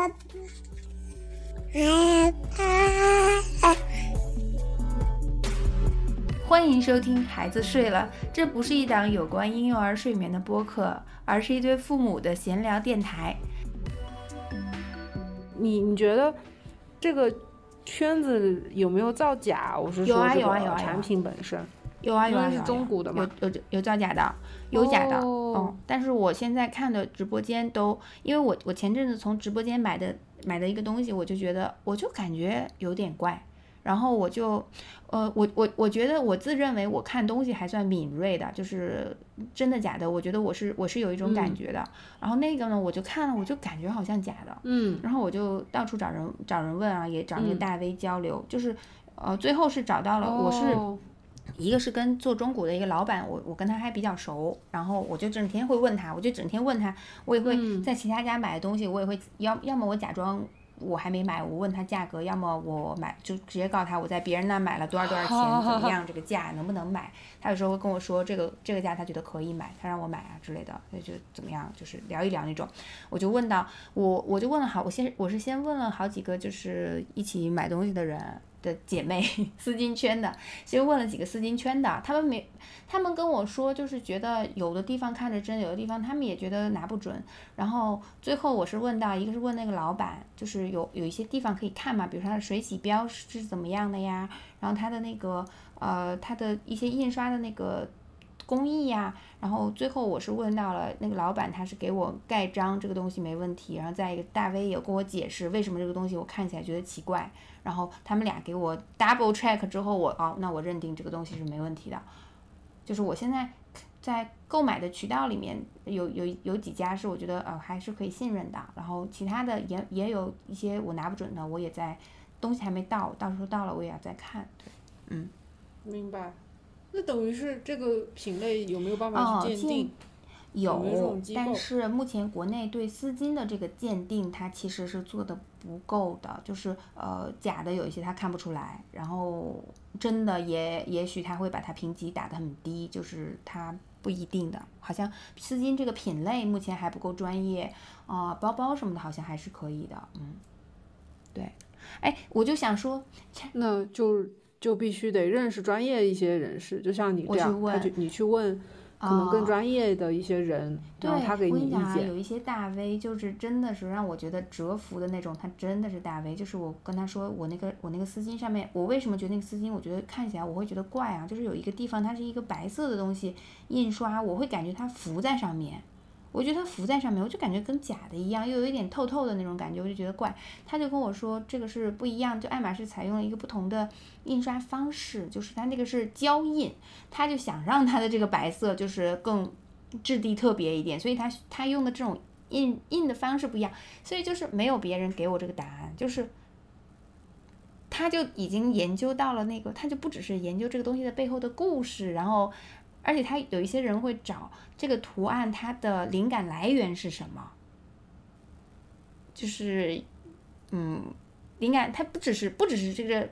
欢迎收听《孩子睡了》，这不是一档有关婴幼儿睡眠的播客，而是一对父母的闲聊电台。你你觉得这个圈子有没有造假？我是说这有啊有啊有啊个产品本身。有啊有啊，因有啊中古的嘛有有有造假的，有假的，哦嗯。但是我现在看的直播间都，因为我我前阵子从直播间买的买的一个东西，我就觉得我就感觉有点怪，然后我就，呃，我我我觉得我自认为我看东西还算敏锐的，就是真的假的，我觉得我是我是有一种感嗯觉的。然后那个呢，我就看了，我就感觉好像假的，嗯然后我就到处找人找人问啊，也找那个嗯大 V 交流，就是，呃，最后是找到了，我是。哦一个是跟做中古的一个老板，我我跟他还比较熟，然后我就整天会问他，我就整天问他，我也会嗯在其他家买的东西，我也会要要么我假装我还没买，我问他价格，要么我买就直接告诉他我在别人那买了多少多少钱，怎么样这个价能不能买？他有时候会跟我说这个这个价他觉得可以买，他让我买啊之类的，那就怎么样，就是聊一聊那种。我就问到我我就问了好，我先我是先问了好几个就是一起买东西的人。的姐妹 丝巾圈的，先问了几个丝巾圈的，他们没，他们跟我说，就是觉得有的地方看着真，有的地方他们也觉得拿不准。然后最后我是问到，一个是问那个老板，就是有有一些地方可以看嘛，比如说它的水洗标是怎么样的呀，然后它的那个呃，它的一些印刷的那个工艺呀，然后最后我是问到了那个老板，他是给我盖章，这个东西没问题，然后再一个大 V 也跟我解释为什么这个东西我看起来觉得奇怪，然后他们俩给我 double check 之后我，哦，那我认定这个东西是没问题的，就是我现在在购买的渠道里面有有有几家是我觉得呃还是可以信任的，然后其他的也也有一些我拿不准的，我也在东西还没到，到时候到了我也要再看，对，明白。那等于是这个品类有没有办法去鉴定？有但是目前国内对丝巾的这个鉴定，它其实是做的不够的，就是呃假的有一些它看不出来，然后真的也也许它会把它评级打得很低，就是它不一定的。好像丝巾这个品类目前还不够专业啊、包包什么的好像还是可以的，嗯，对。哎，我就想说，那就就必须得认识专业一些人士，就像你这样，他去问就你去问可能更哦专业的一些人，对，然后他给你讲啊，见。有一些大 V 就是真的是让我觉得折服的那种，他真的是大 V。就是我跟他说，我那个我那个丝巾上面，我为什么觉得那个丝巾，我觉得看起来我会觉得怪啊，就是有一个地方它是一个白色的东西印刷，我会感觉它浮在上面。我觉得它浮在上面，我就感觉跟假的一样，又有一点透透的那种感觉，我就觉得怪。他就跟我说这个是不一样，就爱马仕采用了一个不同的印刷方式，就是它那个是胶印，他就想让它的这个白色就是更质地特别一点，所以他他用的这种印印的方式不一样，所以就是没有别人给我这个答案，就是他就已经研究到了那个，他就不只是研究这个东西的背后的故事，然后而且他有一些人会找这个图案它的灵感来源是什么，就是嗯，灵感它不只是不只是这个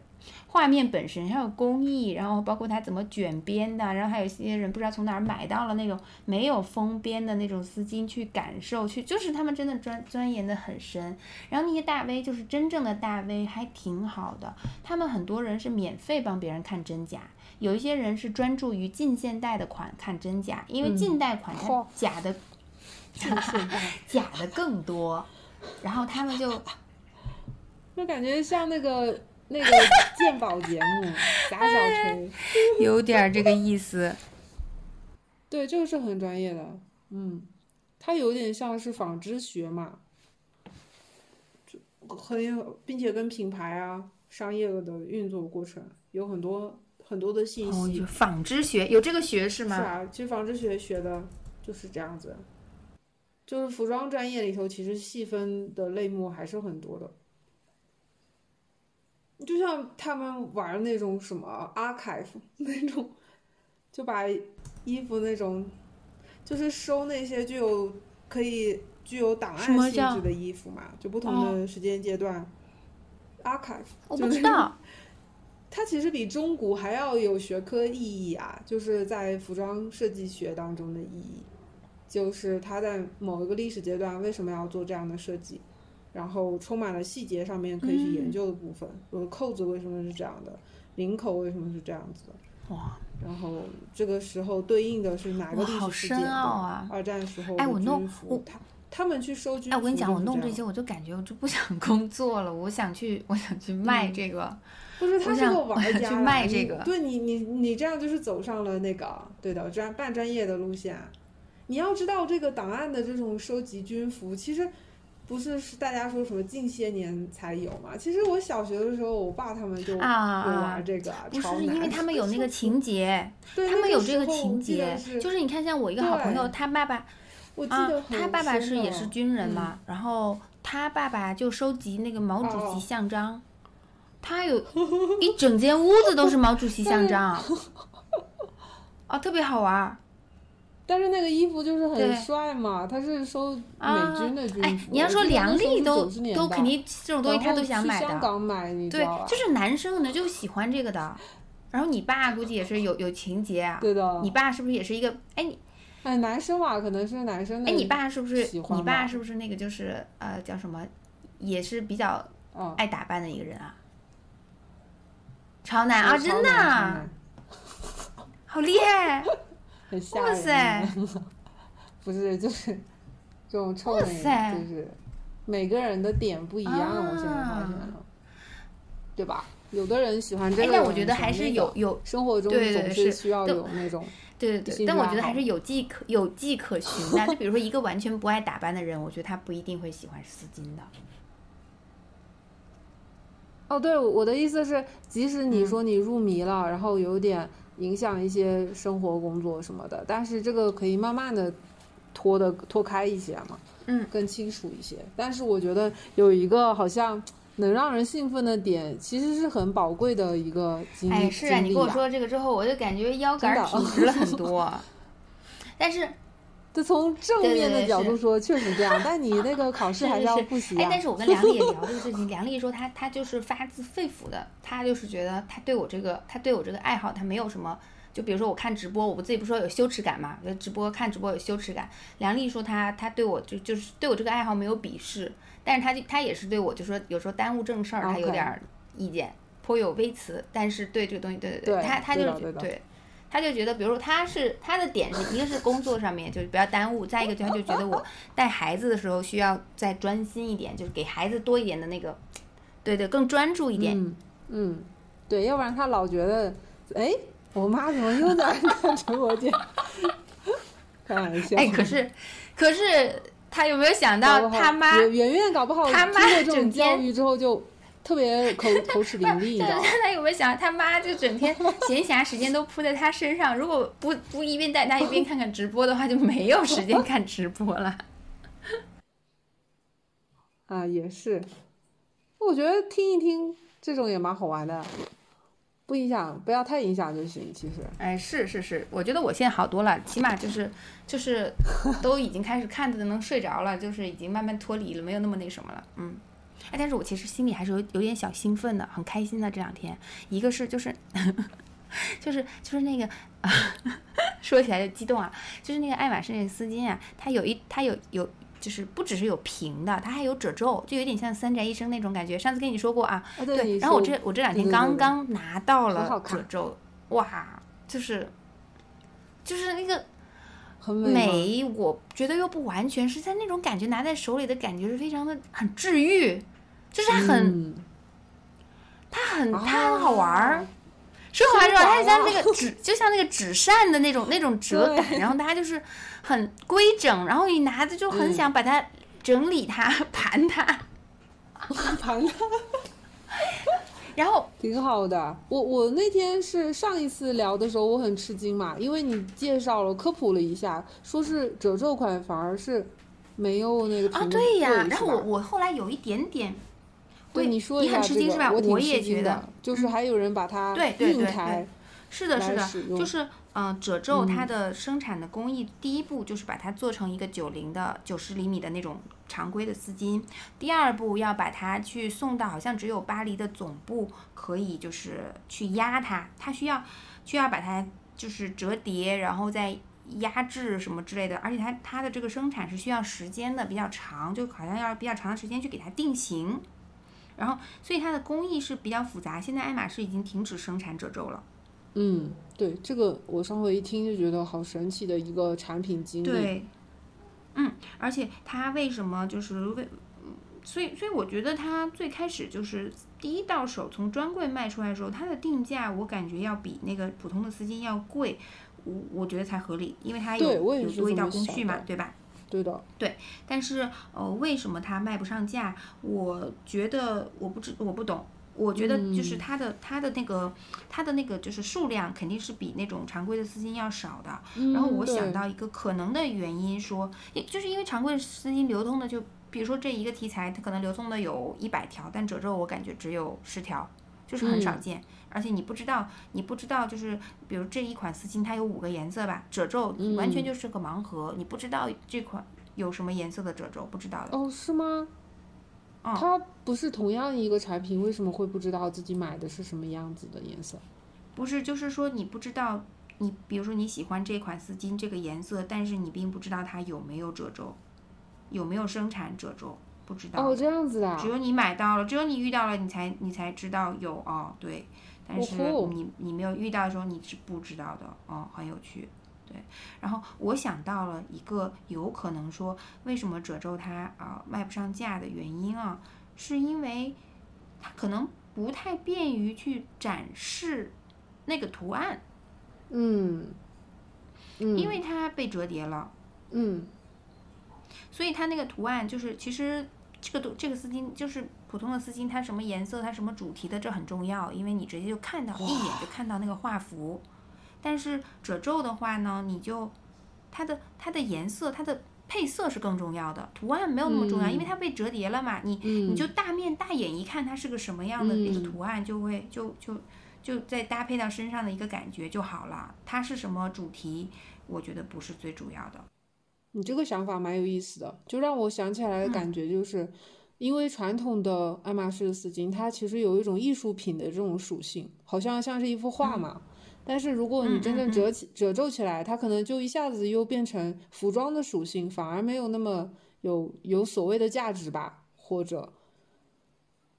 画面本身，还有工艺，然后包括它怎么卷边的，然后还有一些人不知道从哪儿买到了那种没有封边的那种丝巾去感受，去就是他们真的钻钻研的很深。然后那些大 V 就是真正的大 V，还挺好的，他们很多人是免费帮别人看真假。有一些人是专注于近现代的款看真假，因为嗯。近代款它假的、近现代假的更多，然后他们就 就感觉像那个那个鉴宝节目 贾小锤，有点儿这个意思。对，这个是很专业的，嗯，它有点像是纺织学嘛，就很有，并且跟品牌啊、商业的运作过程有很多很多的信哦，息。就纺织学有这个学是吗？是啊，其实纺织学学的就是这样子，就是服装专业里头，其实细分的类目还是很多的。就像他们玩那种什么 archive 那种，就把衣服那种，就是收那些具有可以具有档案性质的衣服嘛，就不同的时间阶段。archive 我就是不知道。它其实比中古还要有学科意义啊，就是在服装设计学当中的意义，就是它在某一个历史阶段为什么要做这样的设计，然后充满了细节上面可以去研究的部分，比如扣子为什么是这样的，领口为什么是这样子的，哇，然后这个时候对应的是哪个历哇好深史事件？奥啊二战时候哎我弄服我他他们去收军服，哎，我跟你讲，我弄这些。我就感觉我就不想工作了，我想去，我想去卖嗯这个。不是，他想是个玩家啦你卖这个对你，你你这样就是走上了那个对的专半专业的路线。你要知道，这个档案的这种收集军服，其实不是是大家说什么近些年才有嘛。其实我小学的时候，我爸他们就玩这个，不是因为他们有那个 情节，对他们有这个情节就是你看，像我一个好朋友，他爸爸我记啊得，很他爸爸是也是军人嗯嘛，然后他爸爸就收集那个毛主哦席像章，他有一整间屋子都是毛主席像章，啊，特别好玩儿。但是那个衣服就是很帅嘛，他是收美啊军的军服。哎，你要说梁丽都90年代都肯定这种东西他都想买去香的，港买，你知对？就是男生可能就喜欢这个的。然后你爸估计也是有有情节啊，对的。你爸是不是也是一个？哎你哎，男生嘛，可能是男生的。哎你爸是不是你爸是不是那个就是呃叫什么，也是比较嗯，爱打扮的一个人啊？潮男啊，真的啊好厉害！很吓人。哇塞！不是，就是这种臭哇人，塞就是每个人的点不一样，我现在发现啊了，对吧？有的人喜欢这哎，个，但我觉得还是有有生活中总是需要有那种对对对，但我觉得还是有迹可有迹可循的。就比如说一个完全不爱打扮的人，我觉得他不一定会喜欢丝巾的。哦，对，我的意思是，即使你嗯说你入迷了，然后有点影响一些生活、工作什么的，但是这个可以慢慢的脱的脱开一些嘛，嗯，更清楚一些。但是我觉得有一个好像能让人兴奋的点，其实是很宝贵的一个经历。哎，是啊，你跟我说这个之后，我就感觉腰杆挺直了很多。但是，这从正面的角度说，确实这样。但你那个考试还是是哎，复习啊但。是我跟 梁丽也聊这个事情，梁丽说她她就是发自肺腑的，她就是觉得她对我这个她对我这个爱好，她没有什么。就比如说我看直播，我不自己不说有羞耻感嘛，就直播看直播有羞耻感。梁丽说她她对我就就是对我这个爱好没有鄙视，但是她就她也是对我就说有时候耽误正事儿，她有点儿意见，颇有微词。但是对这个东西，对对对她她就是对的对对。他就觉得，比如说他是他的点是一个是工作上面就是不要耽误，再一个就他就觉得我 带孩子的时候需要再专心一点，就是给孩子多一点的那个，对对，更专注一点。嗯嗯，对，要不然他老觉得，哎，我妈怎么又在 看直播间？开玩笑。哎，可是 可是他有没有想到他妈？圆圆圆搞不好他妈经过这种教育之后就特别口口齿伶俐，你知道吗？他有没有想他妈就整天闲暇时间都扑在他身上？如果不不一边带他一边看看直播的话，就没有时间看直播了。啊，也是，我觉得听一听这种也蛮好玩的，不影响，不要太影响就行。其实，哎，是是是，我觉得我现在好多了，起码就是就是都已经开始看的能睡着了，就是已经慢慢脱离了，没有那么那什么了，嗯。哎，但是我其实心里还是有有点小兴奋的，很开心的这两天。一个是就是 就是就是那个 说起来就激动啊，就是那个爱马仕那个丝巾啊，它有一它有有就是不只是有平的，它还有褶皱，就有点像三宅一生那种感觉。上次跟你说过啊，啊，对，你然后我这我这两天刚刚拿到了好褶皱，哇，就是就是那个美，我觉得又不完全是在那种感觉，拿在手里的感觉是非常的很治愈，就是它很、嗯。它很它很好玩儿。啊。说好玩儿，它升华像那个纸，就像那个纸扇的那种那种折感，然后它就是很规整，然后你拿着就很嗯想把它整理它、盘它，盘它？然后挺好的。我我那天是上一次聊的时候，我很吃惊嘛，因为你介绍了科普了一下，说是褶皱款反而是没有那个啊，对呀，贵然后我我后来有一点点，你说一你很吃惊是吧我我也觉得，就是还有人把它对对对是的，是的就是嗯、呃褶皱它嗯的生产的工艺，第一步就是把它做成一个九零的九十厘米的那种常规的丝巾，第二步要把它去送到好像只有巴黎的总部可以就是去压它，它需要需要把它就是折叠，然后再压制什么之类的，而且它它的这个生产是需要时间的，比较长，就好像要比较长的时间去给它定型。然后，所以它的工艺是比较复杂。现在爱马仕已经停止生产褶皱了。嗯，对，这个我上回一听就觉得好神奇的一个产品经历。对，嗯，而且它为什么就是为，所以所以我觉得它最开始就是第一到手从专柜卖出来的时候，它的定价我感觉要比那个普通的丝巾要贵，我我觉得才合理，因为它有有多一道工序嘛，对吧？对的，对，但是呃，为什么它卖不上价？我觉得我不知我不懂，我觉得就是它的它的那个它的那个就是数量肯定是比那种常规的丝巾要少的。然后我想到一个可能的原因，说，也就是因为常规的丝巾流通的就，比如说这一个题材，它可能流通的有一百条，但褶皱我感觉只有十条，就是很少见。而且你不知道，你不知道，就是比如这一款丝巾，它有五个颜色吧，褶皱完全就是个盲盒，你不知道这款有什么颜色的褶皱，不知道的。哦，是吗？它不是同样一个产品，为什么会不知道自己买的是什么样子的颜色？不是，就是说你不知道，你比如说你喜欢这款丝巾这个颜色，但是你并不知道它有没有褶皱，有没有生产褶皱，不知道。哦，这样子的。只有你买到了，只有你遇到了，你才你才知道有哦，对。但是你你没有遇到的时候你是不知道的哦，很有趣，对。然后我想到了一个有可能说为什么褶皱它啊卖不上价的原因啊，是因为它可能不太便于去展示那个图案，嗯，因为它被折叠了，嗯，所以它那个图案就是其实这个都这个丝巾就是。普通的丝巾，它什么颜色，它什么主题的，这很重要，因为你直接就看到，一眼就看到那个画幅。但是褶皱的话呢，你就它的它的颜色，它的配色是更重要的，图案没有那么重要，因为它被折叠了嘛。你你就大面大眼一看，它是个什么样的那个图案，就会就就就再搭配到身上的一个感觉就好了。它是什么主题，我觉得不是最主要的。你这个想法蛮有意思的，就让我想起来的感觉就是。因为传统的爱马仕的丝巾，它其实有一种艺术品的这种属性，好像像是一幅画嘛。但是如果你真正折起、褶皱起来，它可能就一下子又变成服装的属性，反而没有那么有有所谓的价值吧，或者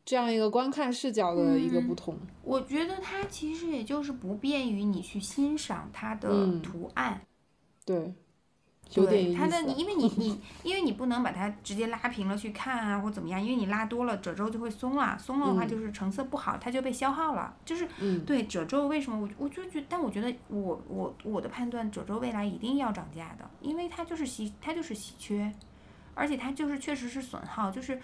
这样一个观看视角的一个不同。我觉得它其实也就是不便于你去欣赏它的图案。对。对它的，因为 你你因为你不能把它直接拉平了去看啊，或怎么样，因为你拉多了褶皱就会松了，松了的话就是成色不好，它就被消耗了。就是对褶皱为什么我我就觉，但我觉得我我我的判断，褶皱未来一定要涨价的，因为它就是稀它就是稀缺，而且它就是确实是损耗，就是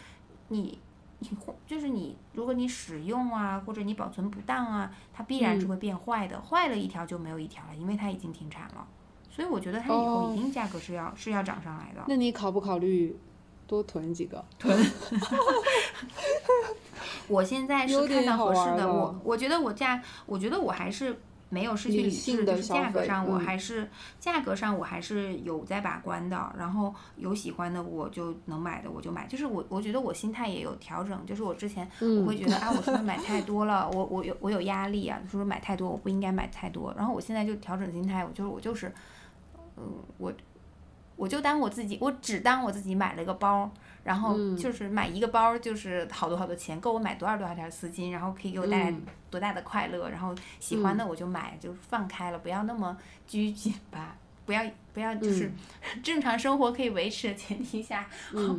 你你就是你如果你使用啊或者你保存不当啊，它必然是会变坏的，坏了一条就没有一条了，因为它已经停产了。所以我觉得它以后一定价格是要是要涨上来的。那你考不考虑多囤几个？囤。我现在是看到合适的，我我觉得我价，我觉得我还是没有失去理智，就是价格上我还是价格上我还是有在把关的。然后有喜欢的我就能买的我就买，就是我我觉得我心态也有调整，就是我之前我会觉得啊，我是不是买太多了？我我有我有压力啊，就是买太多我不应该买太多。然后我现在就调整心态，我就是我就是。嗯，我我就当我自己，我只当我自己买了个包，然后就是买一个包就是好多好多钱，够我买多少多少条丝巾，然后可以给我带来多大的快乐，然后喜欢的我就买，就放开了，不要那么拘谨吧，不要不要就是正常生活可以维持的前提下，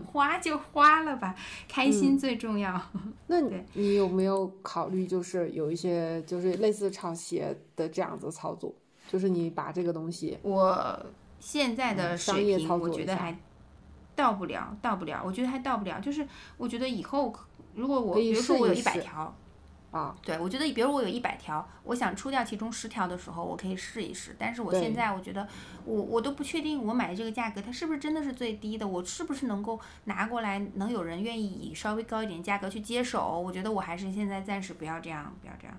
花就花了吧，开心最重要。那你有没有考虑就是有一些就是类似炒鞋的这样子操作？就是你把这个东西，我现在的水平，我觉得还到不了，到不了。我觉得还到不了。就是我觉得以后，如果我比如说我有一百条，啊，对我觉得，比如我有一百条，我想出掉其中十条的时候，我可以试一试。但是我现在我觉得，我我都不确定我买的这个价格，它是不是真的是最低的？我是不是能够拿过来，能有人愿意以稍微高一点价格去接手？我觉得我还是现在暂时不要这样，不要这样。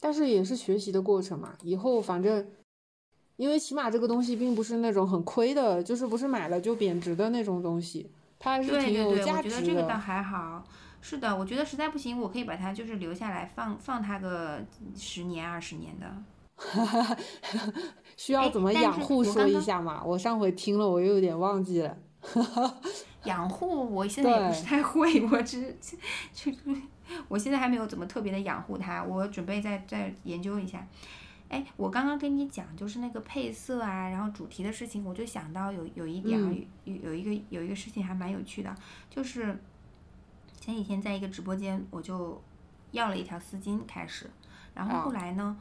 但是也是学习的过程嘛，以后反正，因为起码这个东西并不是那种很亏的，就是不是买了就贬值的那种东西，它还是挺有价值的。我觉得这个倒还好，是的，我觉得实在不行，我可以把它就是留下来放放它个十年二十年的。需要怎么养护说一下嘛？我上回听了，我又有点忘记了。养护我现在也不是太会，我只就 我现在还没有怎么特别的养护它，我准备再再研究一下。哎，我刚刚跟你讲就是那个配色啊，然后主题的事情，我就想到有有一点啊有有一个有一个事情还蛮有趣的，就是前几天在一个直播间，我就要了一条丝巾开始，然后后来呢，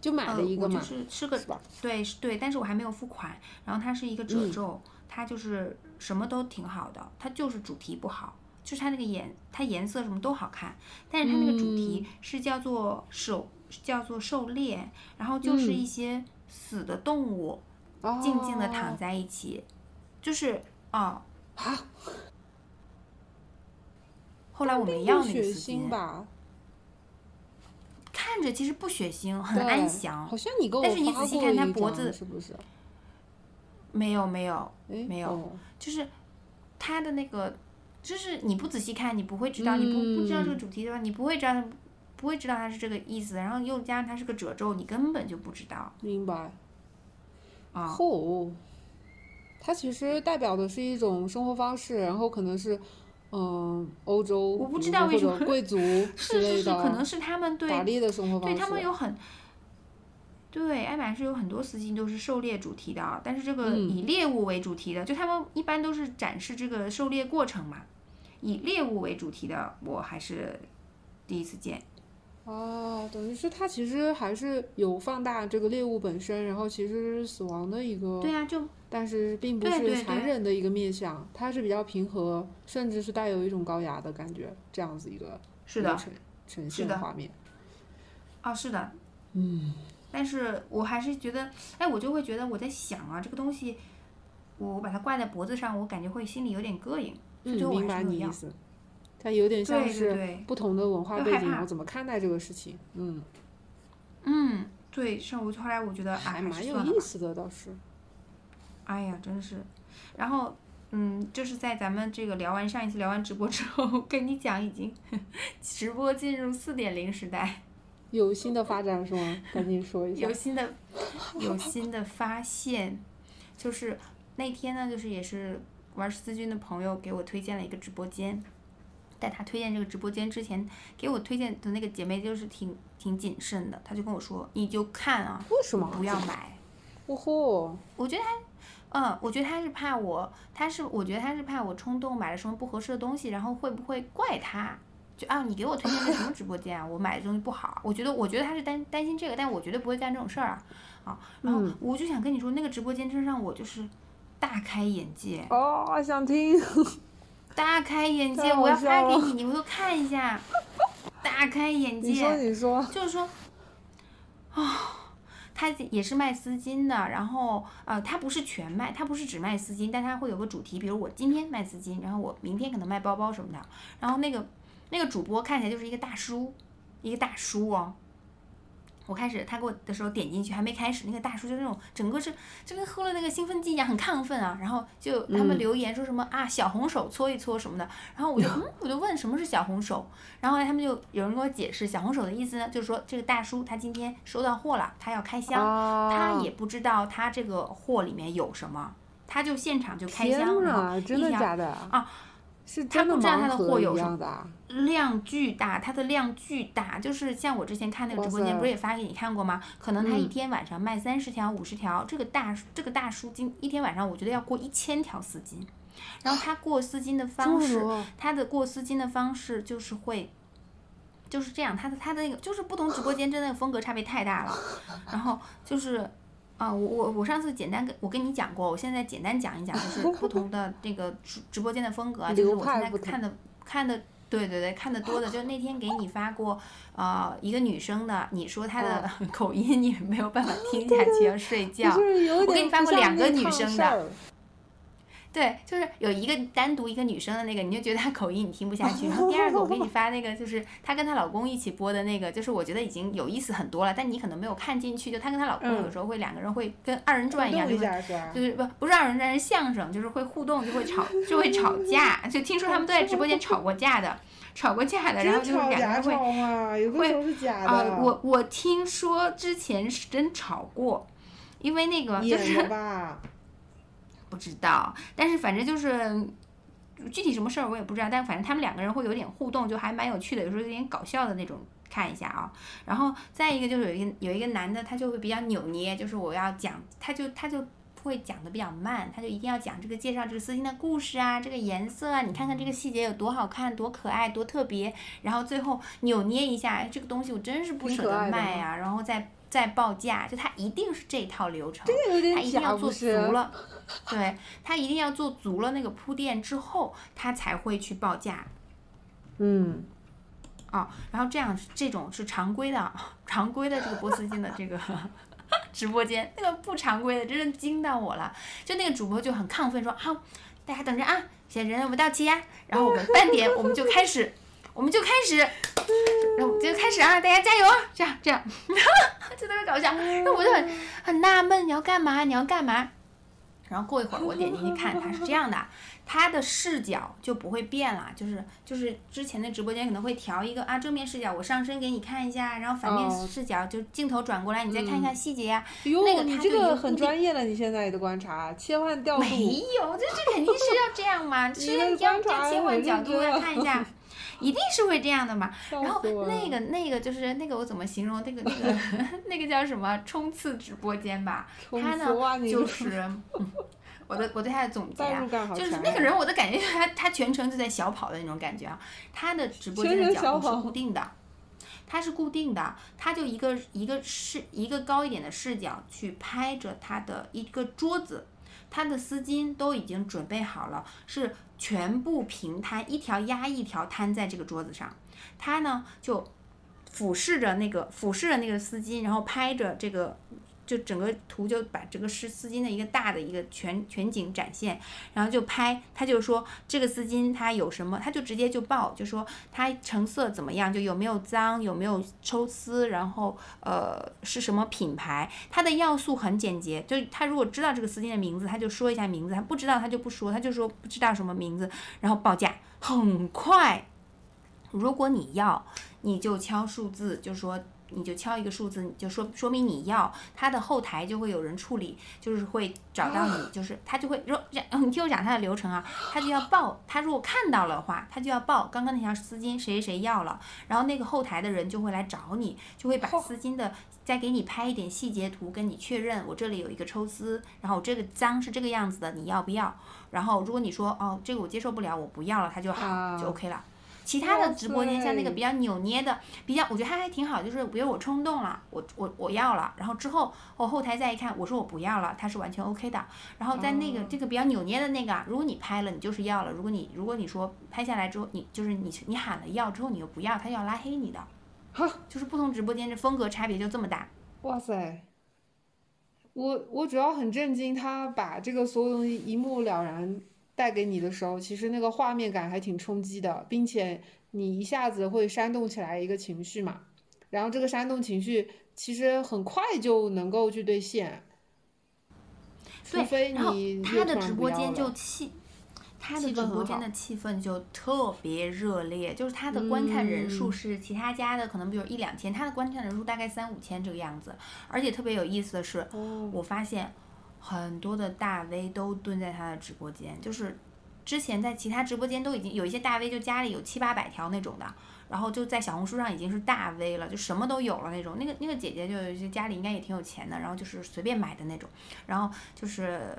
就买了一个嘛，就是是个对是对，但是我还没有付款，然后它是一个褶皱，它就是什么都挺好的，它就是主题不好，就是它那个颜它颜色什么都好看，但是它那个主题是叫做手。叫做狩猎，然后就是一些死的动物，静静的躺在一起，就是哦啊。后来我没要那个丝巾吧，看着其实不血腥，很安详。好像你给我但是你仔细看它脖子是不是？没有没有没有，就是它的那个，就是你不仔细看，你不会知道，你不不知道这个主题的话，你不会知道。不会知道它是这个意思，然后又加上它是个褶皱，你根本就不知道。明白。啊。后。它其实代表的是一种生活方式，然后可能是，嗯，欧洲我不知道为什么贵族是是是，可能是他们对打猎的生活方式。对他们有很，对爱马仕有很多丝巾都是狩猎主题的，但是这个以猎物为主题的，就他们一般都是展示这个狩猎过程嘛。以猎物为主题的，我还是第一次见。哦，等于是它其实还是有放大这个猎物本身，然后其实是死亡的一个，对啊，就但是并不是残忍的一个面相，它是比较平和，甚至是带有一种高雅的感觉，这样子一个是的呈呈现的画面。哦，是的，嗯，但是我还是觉得，哎，我就会觉得我在想啊，这个东西，我把它挂在脖子上，我感觉会心里有点膈应，嗯，明白你意思。它有点像是不同的文化背景，我怎么看待这个事情？嗯，嗯，对，像我后来我觉得还蛮有意思的，倒是。哎呀，真是。然后，嗯，就是在咱们这个聊完上一次聊完直播之后，跟你讲，已经 直播进入四点零时代，有新的发展是吗？赶紧说一下。有新的，有新的发现，就是那天呢，就是也是玩十字军的朋友给我推荐了一个直播间。在他推荐这个直播间之前，给我推荐的那个姐妹就是挺挺谨慎的，她就跟我说：“你就看啊，为什么不要买？”哦吼，我觉得他，嗯，我觉得他是怕我，他是我觉得他是怕我冲动买了什么不合适的东西，然后会不会怪他？就啊，你给我推荐的什么直播间啊？我买的东西不好，我觉得我觉得他是担担心这个，但我绝对不会干这种事儿啊啊！然后我就想跟你说，那个直播间真让我就是大开眼界哦，想听。大开眼界！我要发给你，你回头看一下。大开眼界！你说，你说。就是说，啊，他也是卖丝巾的，然后呃，他不是全卖，他不是只卖丝巾，但他会有个主题，比如我今天卖丝巾，然后我明天可能卖包包什么的。然后那个那个主播看起来就是一个大叔，一个大叔哦。我开始他给我的时候点进去还没开始，那个大叔就那种整个是就跟喝了那个兴奋剂一样，很亢奋啊。然后就他们留言说什么啊小红手搓一搓什么的。然后我就 嗯我就问什么是小红手，然后他们就有人给我解释小红手的意思呢，就是说这个大叔他今天收到货了，他要开箱，他也不知道他这个货里面有什么，他就现场就开箱了，真的假的啊？他不知道他的货有什么量巨大，他的量巨大，就是像我之前看那个直播间，不是也发给你看过吗？可能他一天晚上卖三十条、五十条，这个大这个大叔今一天晚上我觉得要过一千条丝巾，然后他过丝巾的方式，他的过丝巾的方式就是会就是这样，他的他的那个就是不同直播间真的风格差别太大了，然后就是。啊，我我我上次简单跟我跟你讲过，我现在简单讲一讲，就是不同的 这个直直播间的风格，就是我现在看的看的，对对对，看的多的，就那天给你发过，呃，一个女生的，你说她的 口音你没有办法 听下去要睡觉，我给你发过两个女生的，对，就是有一个单独一个女生的那个，你就觉得她口音你听不下去。然后第二个我给你 发那个，就是她跟她老公一起播的那个，就是我觉得已经有意思很多了，但你可能没有看进去。就她跟她老公有时候会两个人会跟二人转一样，就是就是不不是二人转是相声，就是会互动，就会吵就会吵架。就听说他们都在直播间吵过架的，吵过架的，然后就是两个人会会啊，我我听说之前是真吵过，因为那个就是。不知道，但是反正就是具体什么事儿我也不知道，但反正他们两个人会有点互动，就还蛮有趣的，有时候有点搞笑的那种，看一下啊。然后再一个就是有一个有一个男的，他就会比较扭捏，就是我要讲，他就他就会讲的比较慢，他就一定要讲这个介绍这个丝巾的故事啊，这个颜色啊，你看看这个细节有多好看，多可爱，多特别，然后最后扭捏一下，这个东西我真是不舍得卖呀，然后再。再报价，就他一定是这套流程，他一定要做足了，对他一定要做足了那个铺垫之后，他才会去报价。嗯，哦，然后这样这种是常规的，常规的这个波斯金的这个 直播间，那个不常规的真的惊到我了。就那个主播就很亢奋说：“好，大家等着啊，现在人我们到齐呀，然后我们半点我们就开始。”我们就开始，然后就开始啊！大家加油啊！这样这样，就特别搞笑。那我就很很纳闷，你要干嘛？你要干嘛？然后过一会儿我点进去看，它是这样的，它的视角就不会变了，就是就是之前的直播间可能会调一个啊正面视角，我上身给你看一下，然后反面视角就镜头转过来，你再看一下细节啊。那个你这个很专业了，你现在的观察切换调度。没有，这这肯定是要这样嘛，是要这样切换角度要看一下。一定是会这样的嘛？然后那个那个就是那个我怎么形容那个那个 那个叫什么冲刺直播间吧？他呢就是 我的我对他的总结啊，就是那个人我的感觉他他全程就在小跑的那种感觉啊。他的直播间的角度是固定的，他是固定的，他就一个一个视一个高一点的视角去拍着他的一个桌子。他的丝巾都已经准备好了，是全部平摊，一条压一条摊在这个桌子上。他呢就俯视着那个俯视着那个丝巾，然后拍着这个。就整个图就把整个丝丝巾的一个大的一个全全景展现，然后就拍，他就说这个丝巾它有什么，他就直接就报，就说它成色怎么样，就有没有脏，有没有抽丝，然后呃是什么品牌，它的要素很简洁，就他如果知道这个丝巾的名字，他就说一下名字，他不知道他就不说，他就说不知道什么名字，然后报价很快，如果你要，你就敲数字，就说。你就敲一个数字，你就说说明你要，他的后台就会有人处理，就是会找到你，就是他就会，如 你听我讲他的流程啊，他就要报，他如果看到了话，他就要报刚刚那条丝巾谁谁谁要了，然后那个后台的人就会来找你，就会把丝巾的再给你拍一点细节图，跟你确认我这里有一个抽丝，然后这个脏是这个样子的，你要不要？然后如果你说哦这个我接受不了，我不要了，他就好就 OK 了。其他的直播间像那个比较扭捏的，比较我觉得他还挺好，就是比如我冲动了，我我我要了，然后之后我后台再一看，我说我不要了，他是完全 OK 的。然后在那个这个比较扭捏的那个，如果你拍了，你就是要了；如果你如果你说拍下来之后，你就是你你喊了要之后你又不要，他要拉黑你的。哈，就是不同直播间这风格差别就这么大。哇塞，我我主要很震惊，他把这个所有东西一目了然。带给你的时候，其实那个画面感还挺冲击的，并且你一下子会煽动起来一个情绪嘛，然后这个煽动情绪其实很快就能够去兑现，除非你他的直播间就气，他的直播间的气氛就特别热烈，就是他的观看人数是其他家的可能比如一两千，他的观看人数大概三五千这个样子，而且特别有意思的是，我发现。很多的大 V 都蹲在他的直播间，就是之前在其他直播间都已经有一些大 V 就家里有七八百条那种的，然后就在小红书上已经是大 V 了，就什么都有了那种。那个那个姐姐就有一些家里应该也挺有钱的，然后就是随便买的那种，然后就是。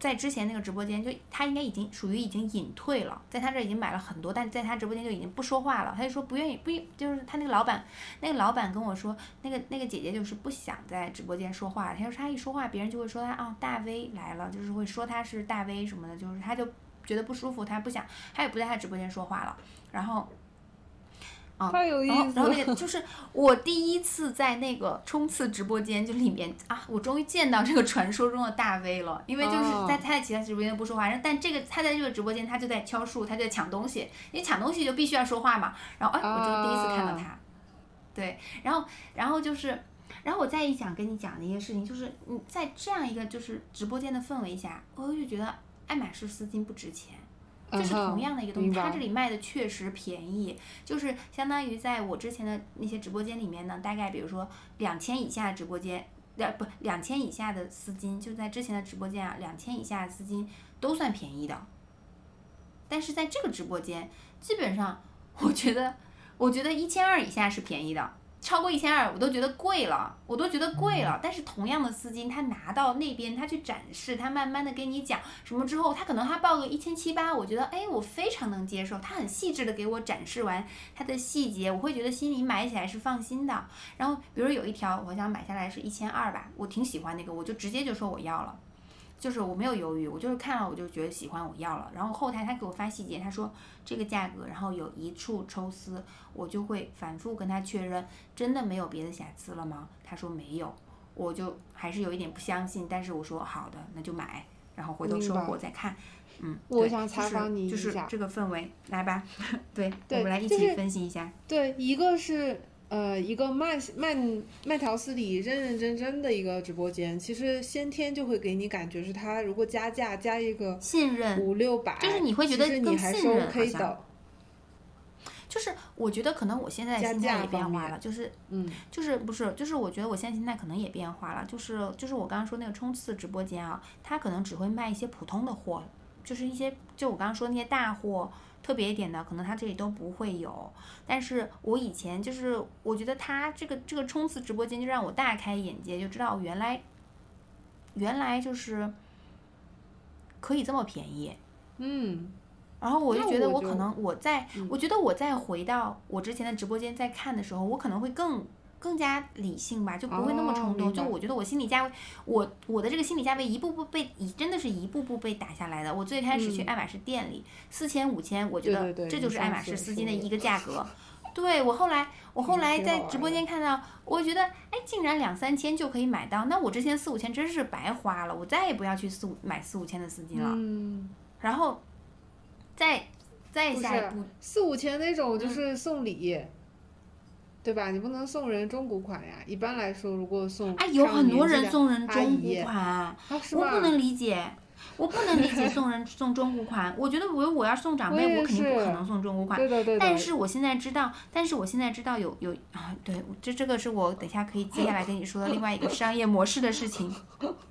在之前那个直播间，就他应该已经属于已经隐退了，在他这已经买了很多，但在他直播间就已经不说话了。他就说不愿意，不就是他那个老板，那个老板跟我说，那个那个姐姐就是不想在直播间说话。他说他一说话，别人就会说他啊大 V 来了，就是会说他是大 V 什么的，就是他就觉得不舒服，他不想，他也不在他直播间说话了。然后。啊，太有意思然后那个就是我第一次在那个冲刺直播间，就里面啊，我终于见到这个传说中的大 V 了。因为就是哦在他在其他直播间不说话，然后但这个他在这个直播间他就在敲数，他就在抢东西，因为抢东西就必须要说话嘛。然后哎，我就第一次看到他，对，然后然后就是。然后我再一想跟你讲的一些事情，就是你在这样一个就是直播间的氛围下，我就觉得爱马仕丝巾不值钱，就是同样的一个东西，它这里卖的确实便宜，就是相当于在我之前的那些直播间里面呢，大概比如说两千以下的直播间，两不两千以下的丝巾，就在之前的直播间啊，两千以下的丝巾都算便宜的，但是在这个直播间，基本上我觉得，我觉得一千二以下是便宜的。超过一千二，我都觉得贵了，我都觉得贵了。但是同样的丝巾，他拿到那边，他去展示，他慢慢的跟你讲什么之后，他可能他报个一千七八，我觉得哎，我非常能接受。他很细致的给我展示完它的细节，我会觉得心里买起来是放心的。然后比如有一条，我想买下来是一千二吧，我挺喜欢那个，我就直接就说我要了。就是我没有犹豫，我就是看了我就觉得喜欢，我要了。然后后台他给我发细节，他说这个价格，然后有一处抽丝，我就会反复跟他确认，真的没有别的瑕疵了吗？他说没有，我就还是有一点不相信，但是我说好的，那就买，然后回头收货再看。嗯，我就是想采访你一下就是这个氛围，来吧，对，对我们来一起分析一下。对，一个是呃一个慢慢慢条斯理、认认真真的一个直播间，其实先天就会给你感觉是他如果加价加一个信任，五六百，就是你会觉得更你还是信任好 OK 像的。就是我觉得可能我现在心态也变化了，就是嗯就是不是，就是我觉得我现在心态可能也变化了，就是就是我刚刚说那个冲刺直播间啊，他可能只会卖一些普通的货，就是一些就我刚刚说那些大货，特别一点的，可能他这里都不会有。但是我以前就是我觉得他这个这个冲刺直播间就让我大开眼界，就知道原来原来就是可以这么便宜。嗯然后我就觉得我可能我在，嗯我觉得我再回到我之前的直播间再看的时候，我可能会更更加理性吧，就不会那么哦冲动。就我觉得我心理价位，我我的这个心理价位一步步被一真的是一步步被打下来的。我最开始去嗯爱马仕店里，四千五千，我觉得这就是爱马仕丝巾的一个价格。对我后来，我后嗯来在直播间看到，我觉得哎，竟然两三千就可以买到，那我之前四五千真是白花了，我再也不要去四五买四五千的丝巾了。嗯，然后再再下一步，四五千那种嗯就是送礼。对吧？你不能送人中古款呀。一般来说，如果送哎，有很多人送人阿中古姨款，啊，我不能理解，我不能理解 送人送中古款。我觉得我我要送长辈，我我肯定不可能送中古款。对的对的。但是我现在知道，但是我现在知道有有啊，对，这这个是我等一下可以接下来跟你说的另外一个商业模式的事情。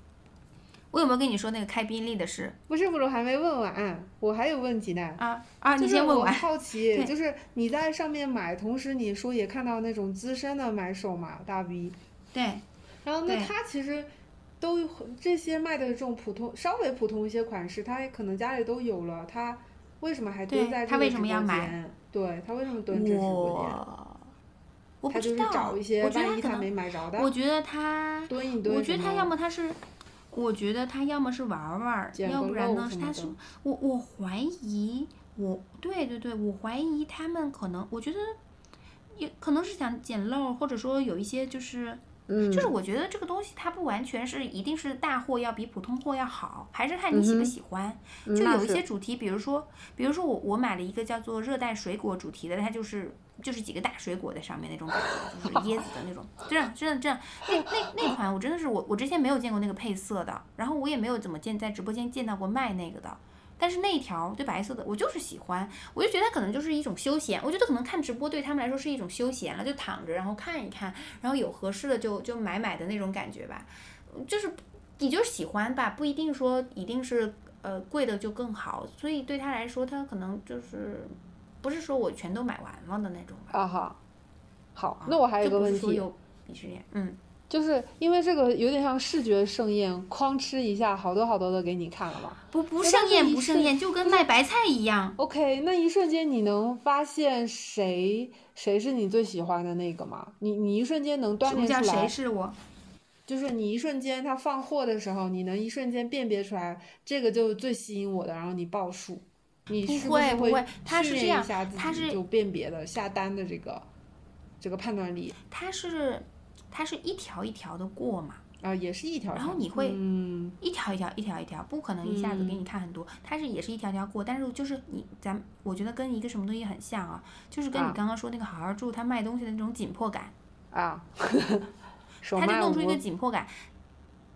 我有没有跟你说那个开宾利的事不是不是，我还没问完，我还有问题呢。啊啊？你先问完。好奇，就是你在上面买，同时你说也看到那种资深的买手嘛，大 V，对，然后那他其实都这些卖的这种普通稍微普通一些款式，他可能家里都有了，他为什么还蹲在这个他为什么要买？对他为什么蹲这直播间？他就是不知道，找一些我觉得万一他他可能没买着的，我觉得他，蹲一蹲。我觉得他要么他是，我觉得他要么是玩玩要不然呢他是我我怀疑我对对对，我怀疑他们可能，我觉得也可能是想捡漏，或者说有一些就是。嗯，就是我觉得这个东西它不完全是一定是大货要比普通货要好，还是看你喜不喜欢。嗯就有一些主题，比如说，比如说我我买了一个叫做热带水果主题的，它就是就是几个大水果在上面那种感觉，就是椰子的那种，这样这样这样，那那那款我真的是我我之前没有见过那个配色的，然后我也没有怎么见在直播间见到过卖那个的。但是那一条对白色的，我就是喜欢，我就觉得它可能就是一种休闲，我觉得可能看直播对他们来说是一种休闲了，就躺着然后看一看，然后有合适的就就买买的那种感觉吧，就是你就是喜欢吧，不一定说一定是呃贵的就更好，所以对他来说，他可能就是不是说我全都买完了的那种吧。啊哈，好，那我还有一个问题，不是说有鄙视链，嗯，就是因为这个有点像视觉盛宴，哐吃一下，好多好多的给你看了嘛。不不盛宴不盛宴，就跟卖白菜一样。OK，那一瞬间你能发现谁谁是你最喜欢的那个吗？你你一瞬间能锻炼出来，是我？就是你一瞬间他放货的时候，你能一瞬间辨别出来这个就是最吸引我的，然后你报数。你不是不是会不会他是训这样练一下自己就辨别的下单的这个这个判断力他是它是一条一条的过嘛，啊，也是一条条。然后你会嗯一条一条一条一条，不可能一下子给你看很多，它是也是一条条过，但是就是你咱我觉得跟一个什么东西很像啊，就是跟你啊刚刚说那个好好住他卖东西的那种紧迫感，啊，手他就弄出一个紧迫感。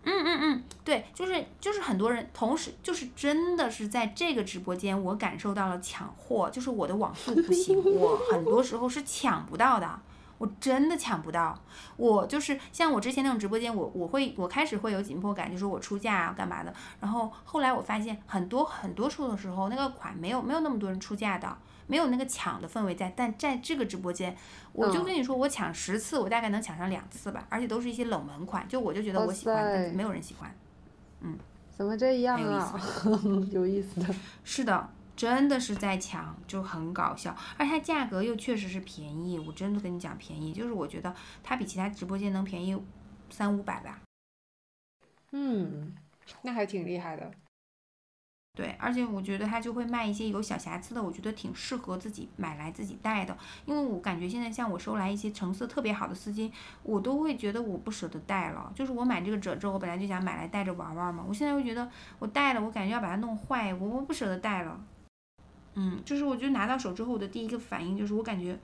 嗯嗯嗯，对，就是就是很多人同时就是真的是在这个直播间，我感受到了抢货，就是我的网速不行，我很多时候是抢不到的，我真的抢不到。我就是像我之前那种直播间，我我会我开始会有紧迫感，就是我出价啊干嘛的，然后后来我发现很多很多处的时候，那个款没有没有那么多人出价的。没有那个抢的氛围在，但在这个直播间，我就嗯跟你说，我抢十次，我大概能抢上两次吧，而且都是一些冷门款，就我就觉得我喜欢，但没有人喜欢。嗯怎么这样很有意啊？有意思的。是的，真的是在抢，就很搞笑，而且它价格又确实是便宜，我真的跟你讲便宜，就是我觉得它比其他直播间能便宜三五百吧。嗯，那还挺厉害的。对，而且我觉得它就会卖一些有小瑕疵的，我觉得挺适合自己买来自己戴的。因为我感觉现在像我收来一些成色特别好的丝巾，我都会觉得我不舍得戴了。就是我买这个褶皱，我本来就想买来戴着玩玩嘛，我现在又觉得我戴了，我感觉要把它弄坏，我我不舍得戴了。嗯，就是我觉得拿到手之后，我的第一个反应就是我感觉。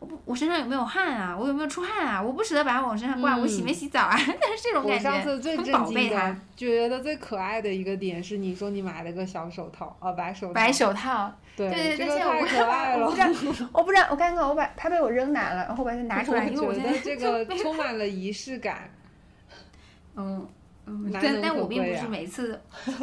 我不，我身上有没有汗啊？我有没有出汗啊？我不舍得把它往身上挂，我洗没洗澡啊？但 是这种感觉，上次最很震惊宝贝的，觉得最可爱的一个点是，你说你买了个小手套啊，白手套。白手套，对对这个现在我太可爱了。我不知道，我不知道，我刚刚我把它被我扔哪了，然后把它拿出来，因为我觉得这个充满了仪式感。嗯嗯，但但我并不是每次，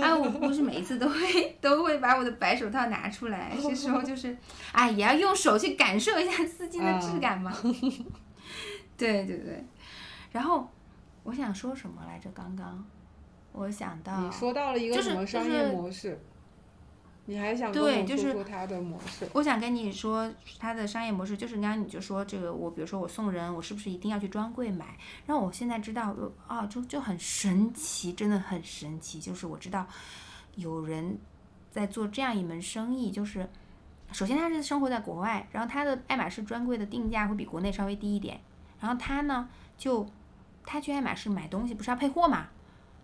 啊，我不是每一次都会都会把我的白手套拿出来，有些时候就 是，哎，也要用手去感受一下丝巾的质感嘛。对对对，然后我想说什么来着？刚刚我想到你说到了一个就是什么商业就是模式？你还想对就是说说它的模式？我想跟你说，它的商业模式就是刚刚你就说这个，我比如说我送人，我是不是一定要去专柜买？然后我现在知道，呃啊，就就很神奇，真的很神奇。就是我知道有人在做这样一门生意，就是首先他是生活在国外，然后他的爱马仕专柜的定价会比国内稍微低一点，然后他呢就他去爱马仕买东西不是要配货嘛，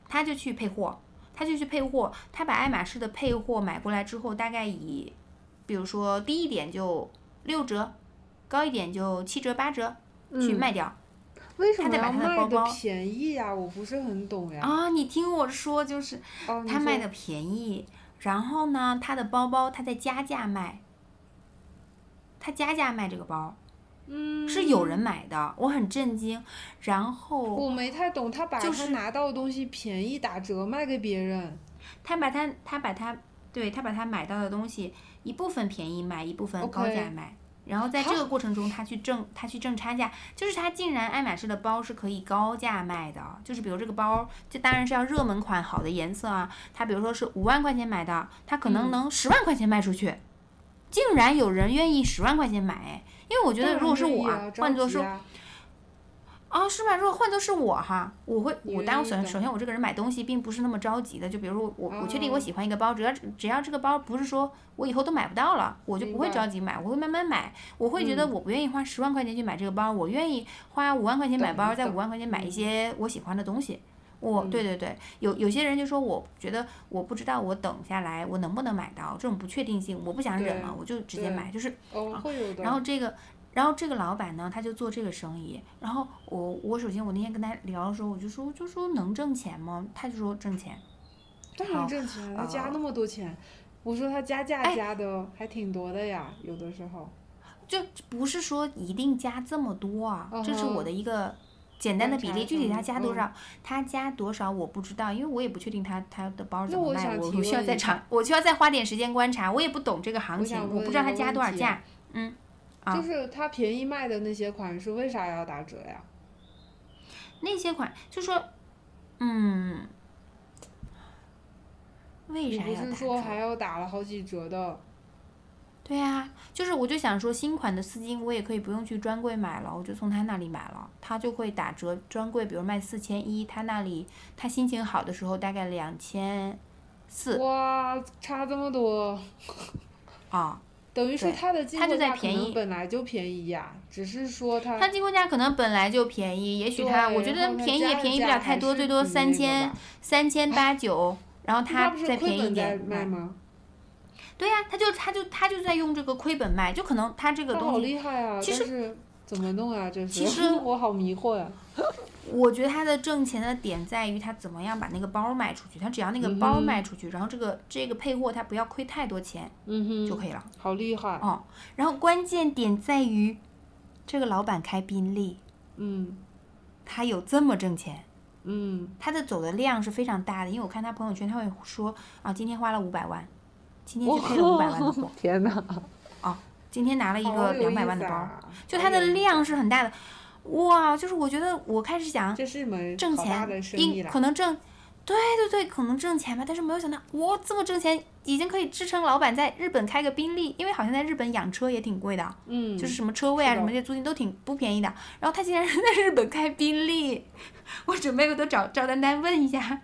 他就去配货。他就去配货，他把爱马仕的配货买过来之后，大概以，比如说低一点就六折，高一点就七折八折去嗯卖掉。为什么他卖的他的包包便宜呀？我不是很懂呀。啊，你听我说，就是哦，他卖的便宜，然后呢，他的包包他在加价卖，他加价卖这个包，嗯是有人买的，我很震惊。然后我没太懂，他把他就是拿到的东西便宜打折卖给别人。他把他他把他对他把他买到的东西一部分便宜卖，一部分高价卖。然后在这个过程中，他去挣他去挣差价，就是他竟然爱马仕的包是可以高价卖的，就是比如这个包，这当然是要热门款好的颜色啊，他比如说是五万块钱买的，他可能嗯能十万块钱卖出去，竟然有人愿意十万块钱买，哎因为我觉得如果是我，啊、换作是啊、哦，是吧？如果换作是我哈，我会，我当然首先首先我这个人买东西并不是那么着急的，就比如说我我确定我哦喜欢一个包，只要只要这个包不是说我以后都买不到了，我就不会着急买，我会慢慢买。我会觉得嗯我不愿意花十万块钱去买这个包，我愿意花五万块钱买包，再懂懂五万块钱买一嗯些我喜欢的东西。我嗯对对对，有有些人就说我觉得我不知道我等下来我能不能买到这种不确定性，我不想忍对了，我就直接买，就是哦，会有的。然后这个，然后这个老板呢，他就做这个生意。然后我我首先我那天跟他聊的时候，我就说我就说能挣钱吗？他就说挣钱。当好然挣钱，他加呃那么多钱，我说他加价哎加的还挺多的呀，有的时候。就不是说一定加这么多啊，这是我嗯的一个简单的比例。具体他加多少，他加多少我不知道，因为我也不确定他他的包怎那么卖，我需要再长，我需要再花点时间观察，我也不懂这个行情，我不知道他加多少价。嗯，啊就是他便宜卖的那些款式，为啥要打折呀？那些款就说，嗯，为啥要打折？是说还要打了好几折的？对啊，就是我就想说，新款的丝巾我也可以不用去专柜买了，我就从他那里买了，他就会打折。专柜比如卖四千一，他那里他心情好的时候大概两千四。哇，差这么多！啊。等于说对它的进货价可能本来就便宜呀，只是说它它进货价可能本来就便宜，也许他我觉得便宜也便宜不了太多，最多三千三千八九，然后他再便宜一点卖吗？对呀、他就他就他就在用这个亏本卖，就可能他这个东西好，厉害啊！其实怎么弄啊？这是其实 我好迷惑呀、我觉得他的挣钱的点在于他怎么样把那个包卖出去，他只要那个包卖出去，然后这个这个配货他不要亏太多钱嗯哼，就可以了。好厉害。哦，然后关键点在于，这个老板开宾利，嗯他有这么挣钱。嗯，他的走的量是非常大的，因为我看他朋友圈，他会说啊，今天花了五百万，今天就配了五百万的货，天哪，今天拿了一个两百万的包，啊就它的量是很大的，哇！就是我觉得我开始想这是一门挣好大的钱，生意了。应可能挣，对对对，可能挣钱吧，但是没有想到，哇，这么挣钱，已经可以支撑老板在日本开个宾利，因为好像在日本养车也挺贵的，嗯，就是什么车位啊什么这些租金都挺不便宜的。然后他竟然是在日本开宾利，我准备回头找赵丹丹问一下，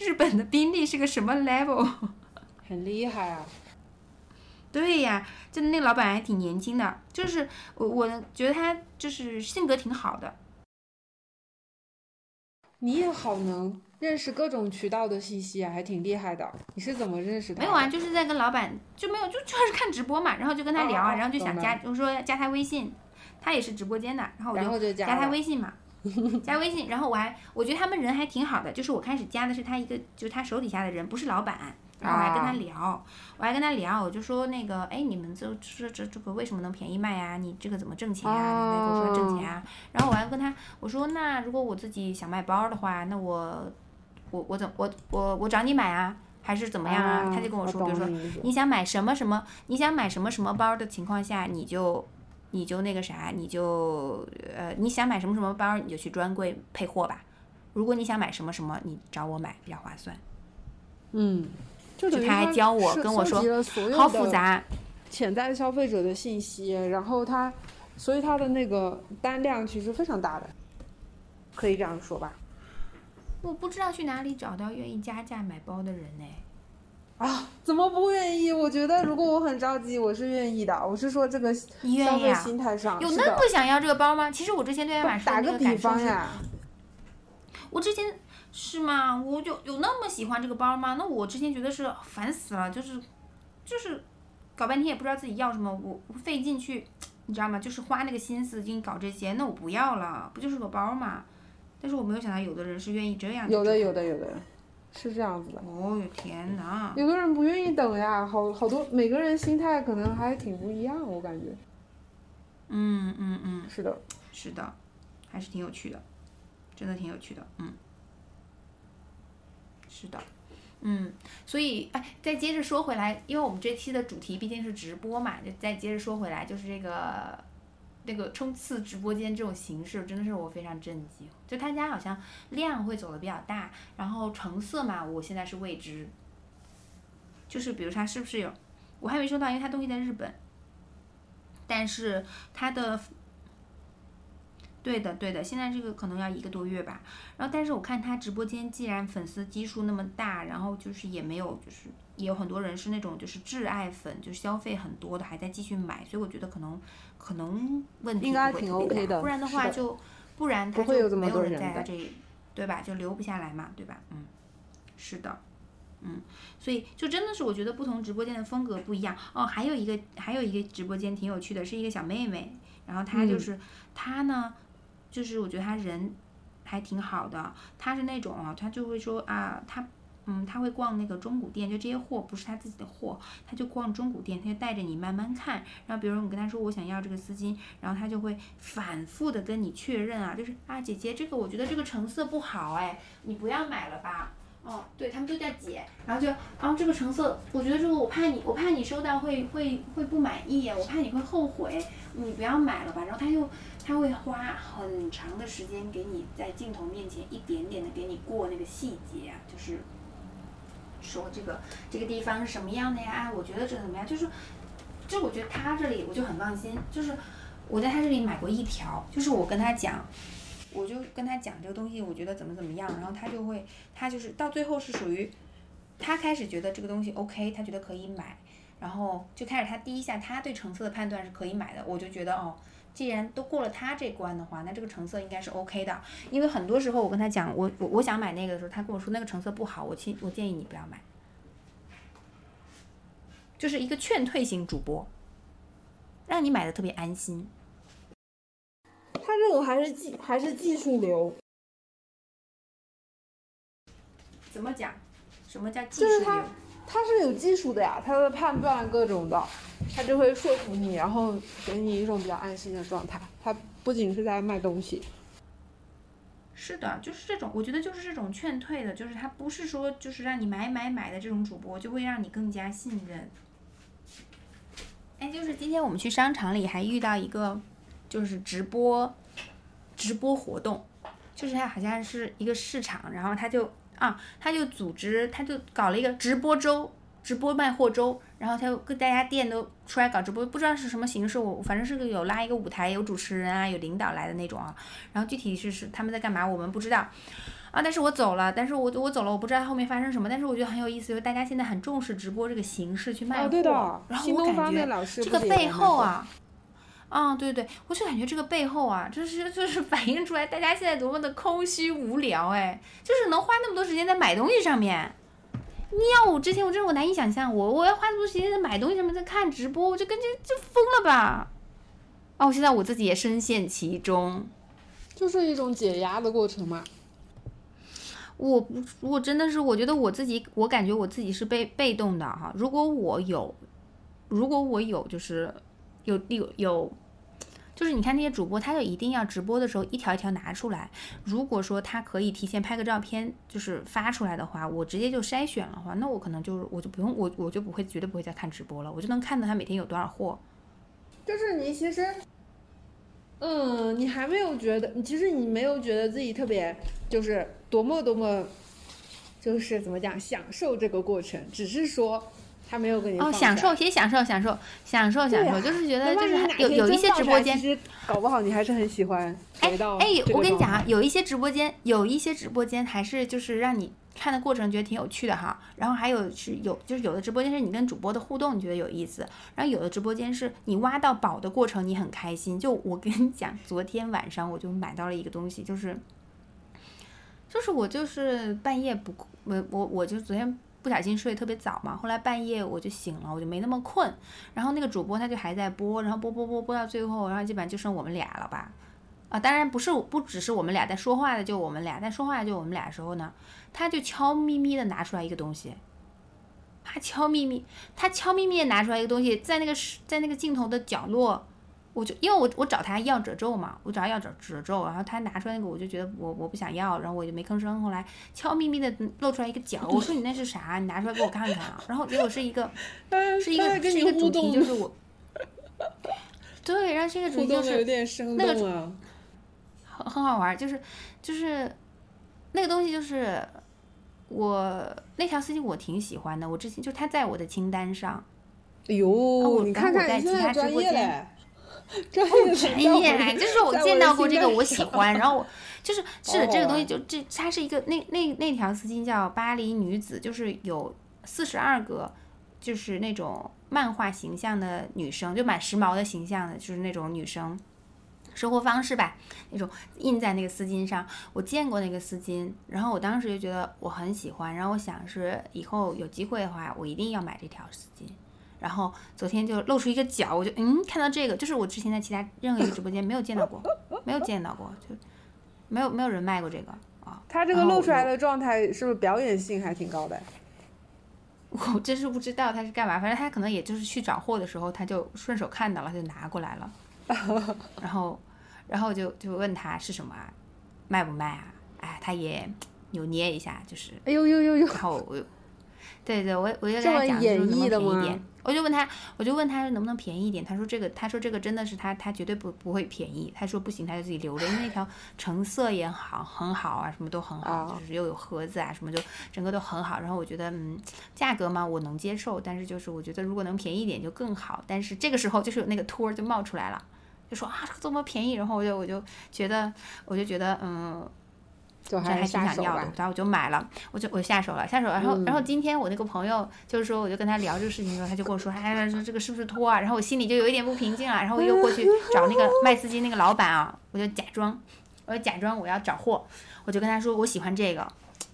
日本的宾利是个什么 level？很厉害啊。对呀，就那老板还挺年轻的，就是我我觉得他就是性格挺好的。你也好能认识各种渠道的信息啊，还挺厉害的。你是怎么认识的？没有啊，就是在跟老板就没有就就是 看直播嘛，然后就跟他聊啊，然后就想加，就说加他微信，他也是直播间的，然后我然就加他微信嘛，加微信，然后我还我觉得他们人还挺好的，就是我开始加的是他一个就是他手底下的人，不是老板。然后我还跟他啊聊，我还跟他聊，我就说那个，哎，你们这这这这个为什么能便宜卖啊？你这个怎么挣钱啊？你在跟我说挣钱啊？然后我还跟他我说，那如果我自己想卖包的话，那我我我怎我我我找你买啊，还是怎么样啊？他就跟我说，比如说你想买什么什么，你想买什么什么包的情况下，你就你就那个啥，你就呃你想买什么什么包，你就去专柜配货吧。如果你想买什么什么，你找我买比较划算。嗯，就等于他还教我跟我说好复杂，潜在消费者的信息，然后他，所以他的那个单量其实非常大的，可以这样说吧？我不知道去哪里找到愿意加价买包的人呢。啊，怎么不愿意？我觉得如果我很着急，我是愿意的。我是说这个你愿消费？心态上，有那么想要这个包吗？其实我之前对爱马仕打个比个感受是，方呀，我之前是吗？我就有那么喜欢这个包吗？那我之前觉得是烦死了，就是就是搞半天也不知道自己要什么，我我费劲去，你知道吗？就是花那个心思给你搞这些，那我不要了，不就是个包吗？但是我没有想到有的人是愿意这样。有的有。的有的，是这样子的。哦哟天哪！有的人不愿意等呀，好好多每个人心态可能还挺不一样，我感觉嗯嗯嗯，是的。是的，还是挺有趣的，真的挺有趣的，嗯，是的，嗯，所以哎，再接着说回来，因为我们这期的主题毕竟是直播嘛，就再接着说回来，就是这个那个冲刺直播间这种形式，真的是我非常震惊。就他家好像量会走的比较大，然后成色嘛，我现在是未知，就是比如它是不是有，我还没收到，因为它东西在日本，但是它的对的，对的，现在这个可能要一个多月吧。然后，但是我看他直播间，既然粉丝基数那么大，然后就是也没有，就是也有很多人是那种就是挚爱粉，就消费很多的，还在继续买，所以我觉得可能可能问题应该挺不会特别 OK 的大不然的话就不然他就没有人在这里，对吧？就留不下来嘛，对吧？嗯，是的。嗯，所以就真的是我觉得不同直播间的风格不一样哦。还有一个还有一个直播间挺有趣的，是一个小妹妹，然后她就是、她呢，就是我觉得他人还挺好的，他是那种啊，他就会说啊，他嗯，他会逛那个中古店，就这些货不是他自己的货，他就逛中古店，他就带着你慢慢看。然后比如你跟他说我想要这个丝巾，然后他就会反复的跟你确认啊，就是啊姐姐这个我觉得这个成色不好哎，你不要买了吧。哦，对他们都叫姐，然后就，然后这个成色，我觉得这个我怕你，我怕你收到会会会不满意，我怕你会后悔，你不要买了吧。然后他又他会花很长的时间给你在镜头面前一点点的给你过那个细节啊，就是说这个这个地方是什么样的呀？我觉得这怎么样？就是，就我觉得他这里我就很放心，就是我在他这里买过一条，就是我跟他讲。我就跟他讲这个东西，我觉得怎么怎么样，然后他就会，他就是到最后是属于，他开始觉得这个东西 OK，他觉得可以买，然后就开始他第一下他对成色的判断是可以买的，我就觉得哦，既然都过了他这关的话，那这个成色应该是 OK 的。因为很多时候我跟他讲，我我我想买那个的时候，他跟我说那个成色不好，我建我建议你不要买，就是一个劝退型主播，让你买的特别安心。他这种还是技还是技术流，怎么讲？什么叫技就是他术流？他是有技术的呀，他的判断各种的，他就会说服你，然后给你一种比较安心的状态。他不仅是在卖东西，是的，就是这种，我觉得就是这种劝退的，就是他不是说就是让你买买买的这种主播，就会让你更加信任。哎，就是今天我们去商场里还遇到一个，就是直播，直播活动，就是他好像是一个市场，然后他就啊，他就组织，他就搞了一个直播周，直播卖货周，然后他就跟大家店都出来搞直播，不知道是什么形式，我反正是个有拉一个舞台，有主持人啊，有领导来的那种啊，然后具体是是他们在干嘛，我们不知道。啊！但是我走了，但是我我走了，我不知道后面发生什么。但是我觉得很有意思，就是大家现在很重视直播这个形式去卖货。哦，对的，然后我感觉这个背后啊，啊，对对，我就感觉这个背后啊，就是就是反映出来大家现在多么的空虚无聊，哎，就是能花那么多时间在买东西上面。你要我之前，我真是我难以想象，我我要花那么多时间在买东西上面，在看直播，我就感觉就疯了吧。哦，现在我自己也深陷其中。就是一种解压的过程嘛。我不，我真的是，我觉得我自己，我感觉我自己是被被动的哈。如果我有，如果我有，就是有有有，就是你看那些主播，他就一定要直播的时候一条一条拿出来。如果说他可以提前拍个照片，就是发出来的话，我直接就筛选了话，那我可能就是我就不用我我就不会绝对不会再看直播了，我就能看到他每天有多少货。就是你其实，嗯，你还没有觉得，其实你没有觉得自己特别，就是多么多么，就是怎么讲，享受这个过程，只是说他没有跟你哦，享受也享受享受享受享受，就是觉得就是有有一些直播间其实搞不好你还是很喜欢回到哎，我跟你讲啊，有一些直播间，有一些直播间还是就是让你看的过程觉得挺有趣的哈。然后还有是有就是有的直播间是你跟主播的互动，你觉得有意思。然后有的直播间是你挖到宝的过程，你很开心。就我跟你讲，昨天晚上我就买到了一个东西，就是就是我就是半夜不我我我就昨天。不小心睡得特别早嘛，后来半夜我就醒了，我就没那么困。然后那个主播他就还在播，然后播播播播到最后，然后基本上就剩我们俩了吧。啊，当然不是，不只是我们俩在说话的，就我们俩在说话就我们俩的时候呢，他就悄咪咪的拿出来一个东西，他悄咪咪，他悄咪咪的拿出来一个东西，在那个在那个镜头的角落，我就因为我我找他要褶皱嘛，我找他要褶褶皱，然后他拿出来那个，我就觉得我我不想要，然后我就没吭声，后来悄咪咪的露出来一个角，我说你那是啥？你拿出来给我看看啊，然后结果是一个 是一个是一个主题，就是我，对，然后是一个主题就是那个动啊。很很好玩儿，就是就是那个东西，就是我那条丝巾我挺喜欢的，我之前就它在我的清单上，哎呦，我你看看你现其他在专直播间业嘞，专业的专业，就是我见到过这个，我 喜欢。然后我就是是这个东西玩就这它是一个那那那条丝巾叫巴黎女子，就是有四十二个，就是那种漫画形象的女生，就蛮时髦的形象的，就是那种女生。生活方式吧，那种印在那个丝巾上，我见过那个丝巾，然后我当时就觉得我很喜欢，然后我想是以后有机会的话，我一定要买这条丝巾。然后昨天就露出一个角，我就嗯看到这个，就是我之前在其他任何一个直播间没有见到过，没有见到过，就没有没有人卖过这个啊。他这个露出来的状态是不是表演性还挺高的？我真是不知道他是干嘛，反正他可能也就是去找货的时候，他就顺手看到了，他就拿过来了。然后，然后就就问他是什么啊，卖不卖啊？哎，他也扭捏一下，就是，哎呦呦呦呦！然后我，对对，我我就跟这么他讲，演就是能不能便宜点？我就问他，我就问他能不能便宜一点？他说这个，他说这个真的是他，他绝对不不会便宜。他说不行，他就自己留着，因为那条成色也好，很好啊，什么都很好，啊就是又有盒子啊，什么就整个都很好。然后我觉得，嗯，价格嘛我能接受，但是就是我觉得如果能便宜一点就更好。但是这个时候就是有那个托儿就冒出来了，就说啊这么便宜，然后我就我就觉得我就觉得嗯。就还挺想要的，然后我就买了，我就我下手了，下手了。然后然后今天我那个朋友就是说，我就跟他聊这个事情的时候，他就跟我说，哎，说这个是不是托啊？然后我心里就有一点不平静啊。然后我又过去 找那个卖丝巾那个老板啊，我就假装，我就假装我要找货，我就跟他说我喜欢这个，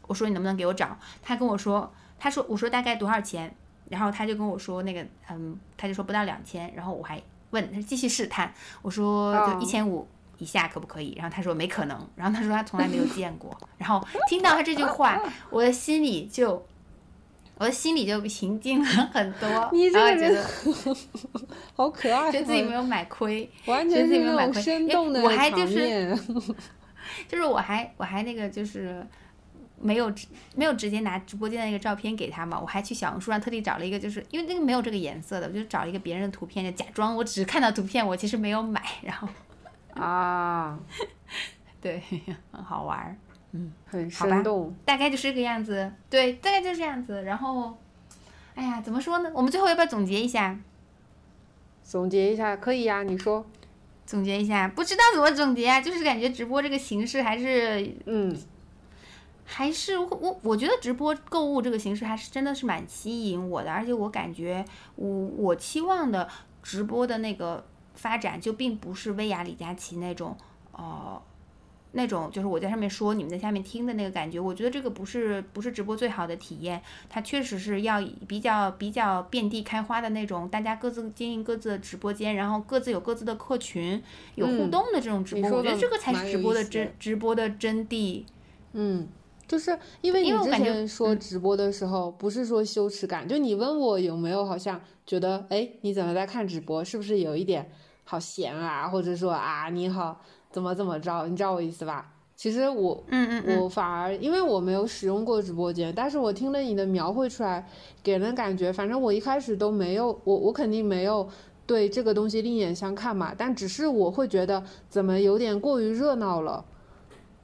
我说你能不能给我找？他跟我说，他说我说大概多少钱？然后他就跟我说那个，嗯，他就说不到两千。然后我还问他继续试探，我说就一千五。一下可不可以？然后他说没可能。然后他说他从来没有见过。然后听到他这句话，我的心里就，我的心里就平静了很多。你这个人 好可爱，觉得自己没有买亏，完全是那种生动的我还就是，就是我还我还那个就是没有没有直接拿直播间的那个照片给他嘛，我还去小红书上特地找了一个，就是因为那个没有这个颜色的，我就找了一个别人的图片，就假装我只是看到图片，我其实没有买，然后。啊，对，很好玩儿，嗯，很生动，大概就是这个样子，对，大概就是这样子。然后，哎呀，怎么说呢？我们最后要不要总结一下？总结一下可以呀，你说。总结一下，不知道怎么总结啊，就是感觉直播这个形式还是，嗯，还是我我觉得直播购物这个形式还是真的是蛮吸引我的，而且我感觉我我期望的直播的那个。发展就并不是薇娅、李佳琦那种，呃，那种就是我在上面说，你们在下面听的那个感觉。我觉得这个不是不是直播最好的体验，它确实是要比较比较遍地开花的那种，大家各自经营各自的直播间，然后各自有各自的客群，有互动的这种直播。我觉得这个才是直播的真直播的真谛。嗯。就是因为你之前说直播的时候，不是说羞耻感，就你问我有没有好像觉得，哎，你怎么在看直播？是不是有一点好闲啊？或者说啊，你好，怎么怎么着？你知道我意思吧？其实我，嗯嗯，我反而因为我没有使用过直播间，但是我听了你的描绘出来，给人感觉，反正我一开始都没有，我我肯定没有对这个东西另眼相看嘛，但只是我会觉得怎么有点过于热闹了。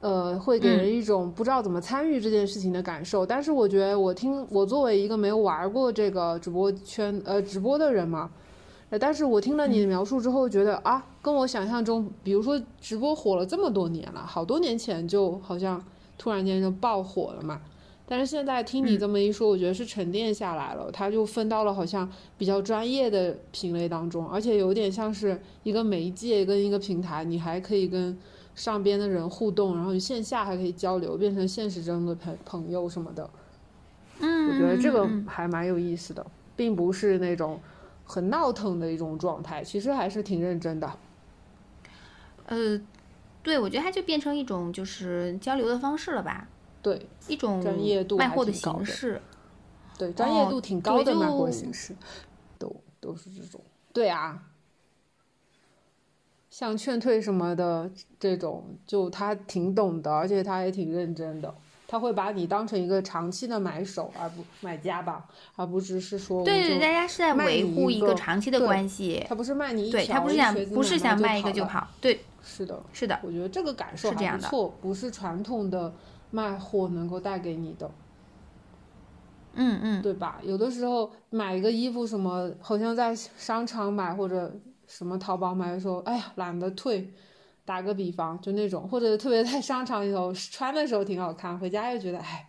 呃，会给人一种不知道怎么参与这件事情的感受。但是我觉得，我听我作为一个没有玩过这个直播圈呃直播的人嘛，呃，但是我听了你的描述之后，觉得啊，跟我想象中，比如说直播火了这么多年了，好多年前就好像突然间就爆火了嘛。但是现在听你这么一说，我觉得是沉淀下来了，它就分到了好像比较专业的品类当中，而且有点像是一个媒介跟一个平台，你还可以跟。上边的人互动，然后线下还可以交流，变成现实中的朋朋友什么的。嗯，我觉得这个还蛮有意思的，并不是那种很闹腾的一种状态，其实还是挺认真的。呃，对，我觉得它就变成一种就是交流的方式了吧？对，一种专业度卖货的形式。对，专业度挺高的卖货形式，都都是这种。对啊。像劝退什么的这种，就他挺懂的，而且他也挺认真的，他会把你当成一个长期的买手，而不买家吧，而不只是说对对，大家是在维护一个长期的关系。他不是卖你一对他不是想不是想卖一个就跑，对，是的，是的，我觉得这个感受还不错，不是传统的卖货能够带给你的。嗯嗯，对吧？有的时候买一个衣服什么，好像在商场买或者。什么淘宝买的时候，哎呀，懒得退。打个比方，就那种，或者特别在商场里头穿的时候挺好看，回家又觉得哎，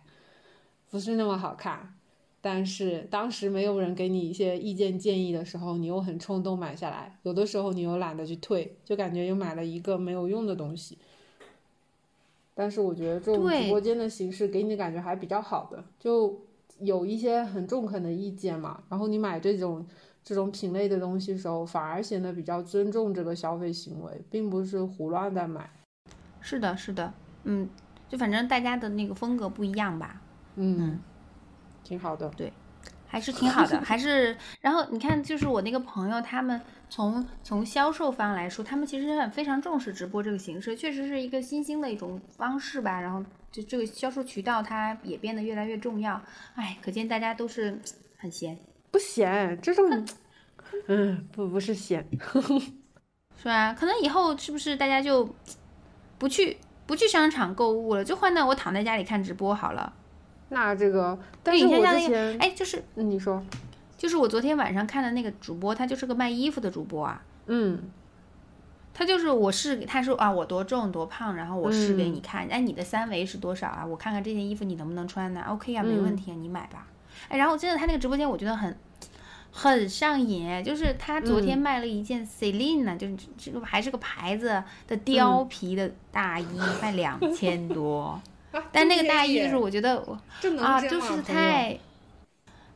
不是那么好看。但是当时没有人给你一些意见建议的时候，你又很冲动买下来。有的时候你又懒得去退，就感觉又买了一个没有用的东西。但是我觉得这种直播间的形式给你的感觉还比较好的，就有一些很中肯的意见嘛。然后你买这种。这种品类的东西时候，反而显得比较尊重这个消费行为，并不是胡乱的买。是的，是的，嗯，就反正大家的那个风格不一样吧。嗯，挺好的。对，还是挺好的，还是。然后你看，就是我那个朋友，他们从从销售方来说，他们其实很非常重视直播这个形式，确实是一个新兴的一种方式吧。然后就这个销售渠道，它也变得越来越重要。哎，可见大家都是很闲。不咸，这种，嗯，不不是咸，是吧？可能以后是不是大家就不去不去商场购物了，就换到我躺在家里看直播好了。那这个，但是我之前，哎，就是你说，就是我昨天晚上看的那个主播，他就是个卖衣服的主播啊。嗯，他就是我试，他说啊我多重多胖，然后我试给嗯你看，哎你的三围是多少啊？我看看这件衣服你能不能穿呢？OK 啊，没问嗯题啊，你买吧。哎，然后真的他那个直播间我觉得很很上瘾，哎就是他昨天嗯。卖了一件 Celine 呢，就是这个还是个牌子的嗯。貂皮的大衣，卖两千多。但那个大衣就是我觉得我啊，就是太，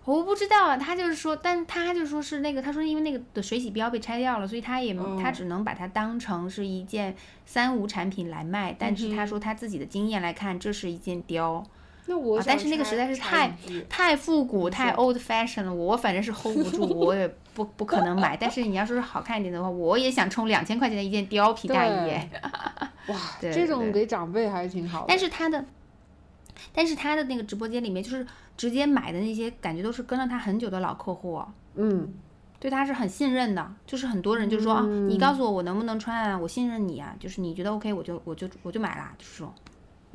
我不知道啊，他就是说，但他就说是那个，他说因为那个的水洗标被拆掉了，所以他也、他哦只能把它当成是一件三无产品来卖，但是他说他自己的经验来看，这是一件貂。那我啊但是那个实在是太太复古、太 old fashion 了，我反正是 hold 不住，我也不不可能买。但是你要说是好看一点的话，我也想充两千块钱的一件貂皮大衣。哇，对这种给长辈还是挺好的。但是他的，但是他的那个直播间里面，就是直接买的那些，感觉都是跟了他很久的老客户哦，嗯，对他是很信任的。就是很多人就说、啊，你告诉我我能不能穿啊，我信任你啊，就是你觉得 OK，我就我就我就买啦，就是说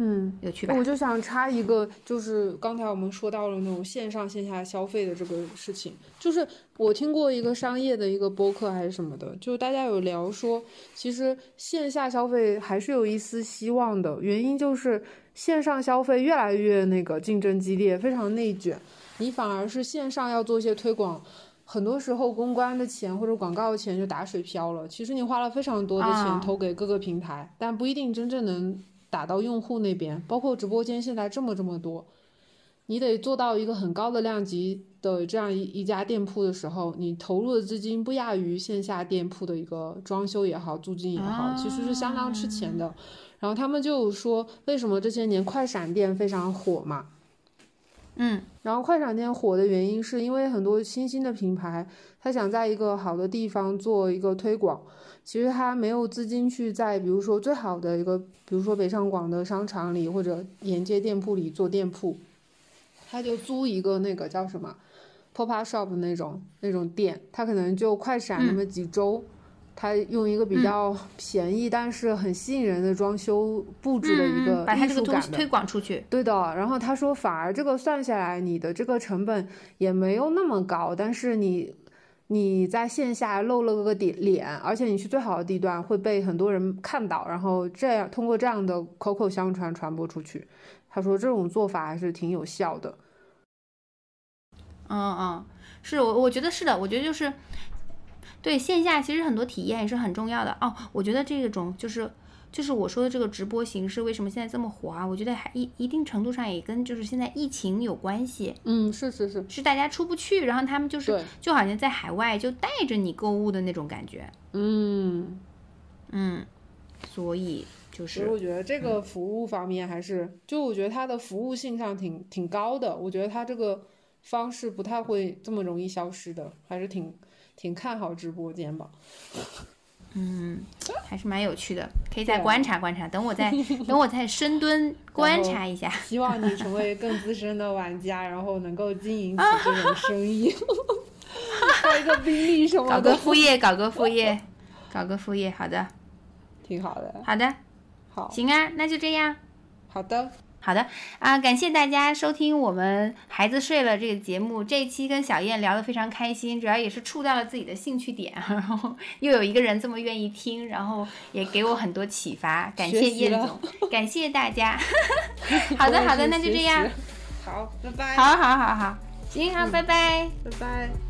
嗯，有趣吧？我就想插一个，就是刚才我们说到了那种线上线下消费的这个事情，就是我听过一个商业的一个播客还是什么的，就大家有聊说，其实线下消费还是有一丝希望的，原因就是线上消费越来越那个竞争激烈，非常内卷，你反而是线上要做一些推广。很多时候公关的钱或者广告的钱就打水漂了。其实你花了非常多的啊钱投给各个平台，但不一定真正能打到用户那边。包括直播间现在这么这么多，你得做到一个很高的量级的这样一一家店铺的时候，你投入的资金不亚于线下店铺的一个装修也好、租金也好，其实是相当吃钱的。然后他们就说，为什么这些年快闪店非常火嘛？嗯然后快闪店火的原因是因为很多新兴的品牌，他想在一个好的地方做一个推广，其实他没有资金去在比如说最好的一个，比如说北上广的商场里或者沿街店铺里做店铺，他就租一个那个叫什么 pop up shop 那种那种店，他可能就快闪那么几周。他用一个比较便宜但是很吸引人的装修布置的一个把他这个东西推广出去。对的，然后他说，反而这个算下来，你的这个成本也没有那么高，但是你你在线下露了个点脸，而且你去最好的地段会被很多人看到，然后这样通过这样的口口相传传播出去。他说这种做法还是挺有效的。嗯嗯，是我我觉得是的，我觉得就是对线下其实很多体验也是很重要的。哦。我觉得这种就是就是我说的这个直播形式为什么现在这么火啊？我觉得还一一定程度上也跟就是现在疫情有关系，嗯，是是是，是大家出不去，然后他们就是，就好像在海外就带着你购物的那种感觉，嗯，嗯，所以就是所以我觉得这个服务方面还是，就我觉得它的服务性上挺挺高的，我觉得它这个方式不太会这么容易消失的，还是挺挺看好直播间吧。嗯，还是蛮有趣的，可以再观察观察。等我再等我再深蹲 观察一下。希望你成为更资深的玩家，然后能够经营起这种生意，开一个宾利什么搞个，副业，搞个副业，搞个副业。好的，挺好的。好的，好，行啊，那就这样。好的，好的啊，感谢大家收听我们孩子睡了这个节目。这一期跟小燕聊得非常开心，主要也是触到了自己的兴趣点，然后又有一个人这么愿意听，然后也给我很多启发。感谢燕总，感谢大家。好的，好的，那就这样。。好，拜拜。好，好，好，好，行，好，拜拜。拜拜。